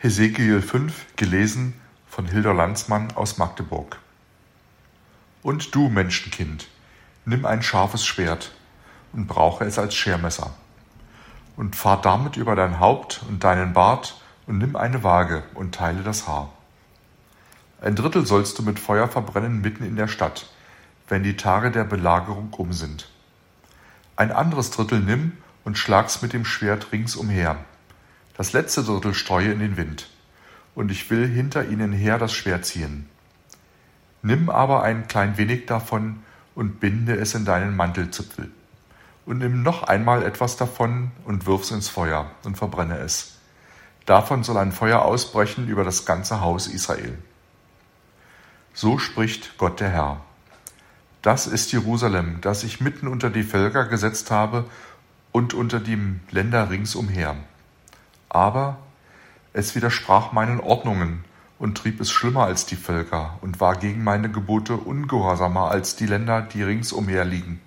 Hesekiel 5, gelesen von Hilda Landsmann aus Magdeburg. Und du, Menschenkind, nimm ein scharfes Schwert und brauche es als Schermesser. Und fahr damit über dein Haupt und deinen Bart und nimm eine Waage und teile das Haar. Ein Drittel sollst du mit Feuer verbrennen mitten in der Stadt, wenn die Tage der Belagerung um sind. Ein anderes Drittel nimm und schlag's mit dem Schwert ringsumher, das letzte Drittel streue in den Wind, und ich will hinter ihnen her das Schwert ziehen. Nimm aber ein klein wenig davon und binde es in deinen Mantelzipfel. Und nimm noch einmal etwas davon und wirf's ins Feuer und verbrenne es. Davon soll ein Feuer ausbrechen über das ganze Haus Israel. So spricht Gott der Herr. Das ist Jerusalem, das ich mitten unter die Völker gesetzt habe und unter die Länder ringsumher aber es widersprach meinen Ordnungen und trieb es schlimmer als die Völker und war gegen meine Gebote ungehorsamer als die Länder, die ringsumher liegen.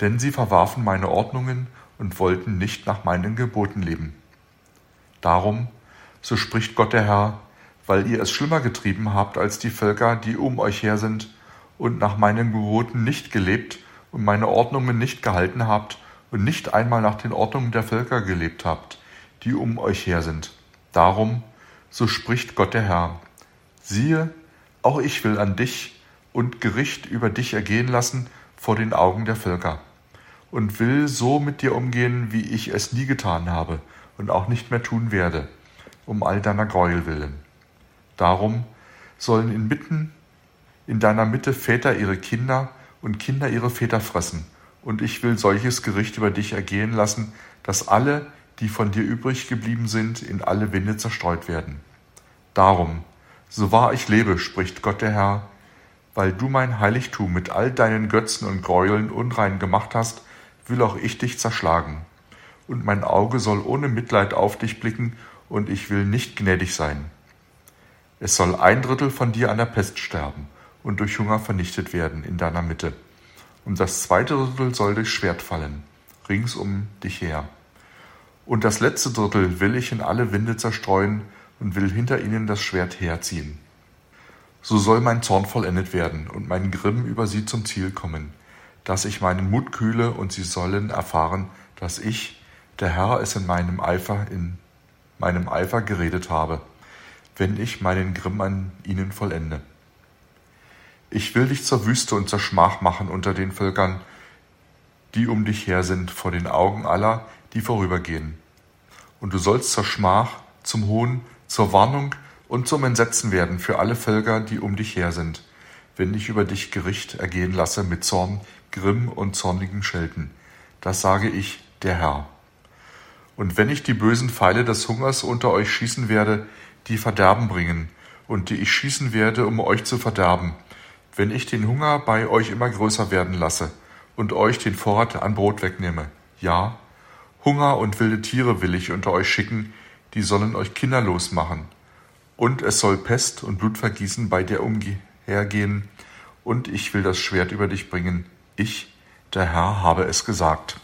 Denn sie verwarfen meine Ordnungen und wollten nicht nach meinen Geboten leben. Darum, so spricht Gott der Herr, weil ihr es schlimmer getrieben habt als die Völker, die um euch her sind, und nach meinen Geboten nicht gelebt und meine Ordnungen nicht gehalten habt und nicht einmal nach den Ordnungen der Völker gelebt habt, die um euch her sind. Darum, so spricht Gott der Herr, siehe, auch ich will an dich und Gericht über dich ergehen lassen vor den Augen der Völker und will so mit dir umgehen, wie ich es nie getan habe und auch nicht mehr tun werde, um all deiner Gräuel willen. Darum sollen inmitten in deiner Mitte Väter ihre Kinder und Kinder ihre Väter fressen, und ich will solches Gericht über dich ergehen lassen, dass alle, die von dir übrig geblieben sind, in alle Winde zerstreut werden. Darum, so wahr ich lebe, spricht Gott der Herr, weil du mein Heiligtum mit all deinen Götzen und Gräueln unrein gemacht hast, will auch ich dich zerschlagen. Und mein Auge soll ohne Mitleid auf dich blicken, und ich will nicht gnädig sein. Es soll ein Drittel von dir an der Pest sterben und durch Hunger vernichtet werden in deiner Mitte. Und das zweite Drittel soll durch Schwert fallen, rings um dich her. Und das letzte Drittel will ich in alle Winde zerstreuen und will hinter ihnen das Schwert herziehen. So soll mein Zorn vollendet werden und mein Grimm über sie zum Ziel kommen, dass ich meinen Mut kühle und sie sollen erfahren, dass ich, der Herr, es in meinem Eifer, in meinem Eifer geredet habe, wenn ich meinen Grimm an ihnen vollende. Ich will dich zur Wüste und zur Schmach machen unter den Völkern, die um dich her sind, vor den Augen aller, die vorübergehen. Und du sollst zur Schmach, zum Hohn, zur Warnung und zum Entsetzen werden für alle Völker, die um dich her sind, wenn ich über dich Gericht ergehen lasse mit Zorn, Grimm und zornigen Schelten. Das sage ich, der Herr. Und wenn ich die bösen Pfeile des Hungers unter euch schießen werde, die Verderben bringen, und die ich schießen werde, um euch zu verderben, wenn ich den Hunger bei euch immer größer werden lasse und euch den Vorrat an Brot wegnehme, ja, Hunger und wilde Tiere will ich unter euch schicken, die sollen euch kinderlos machen. Und es soll Pest und Blutvergießen bei dir umhergehen, und ich will das Schwert über dich bringen. Ich, der Herr, habe es gesagt.